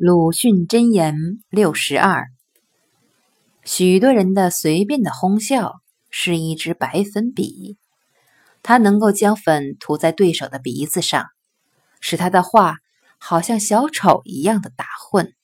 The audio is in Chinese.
鲁迅箴言六十二：许多人的随便的哄笑是一支白粉笔，它能够将粉涂在对手的鼻子上，使他的话好像小丑一样的打混。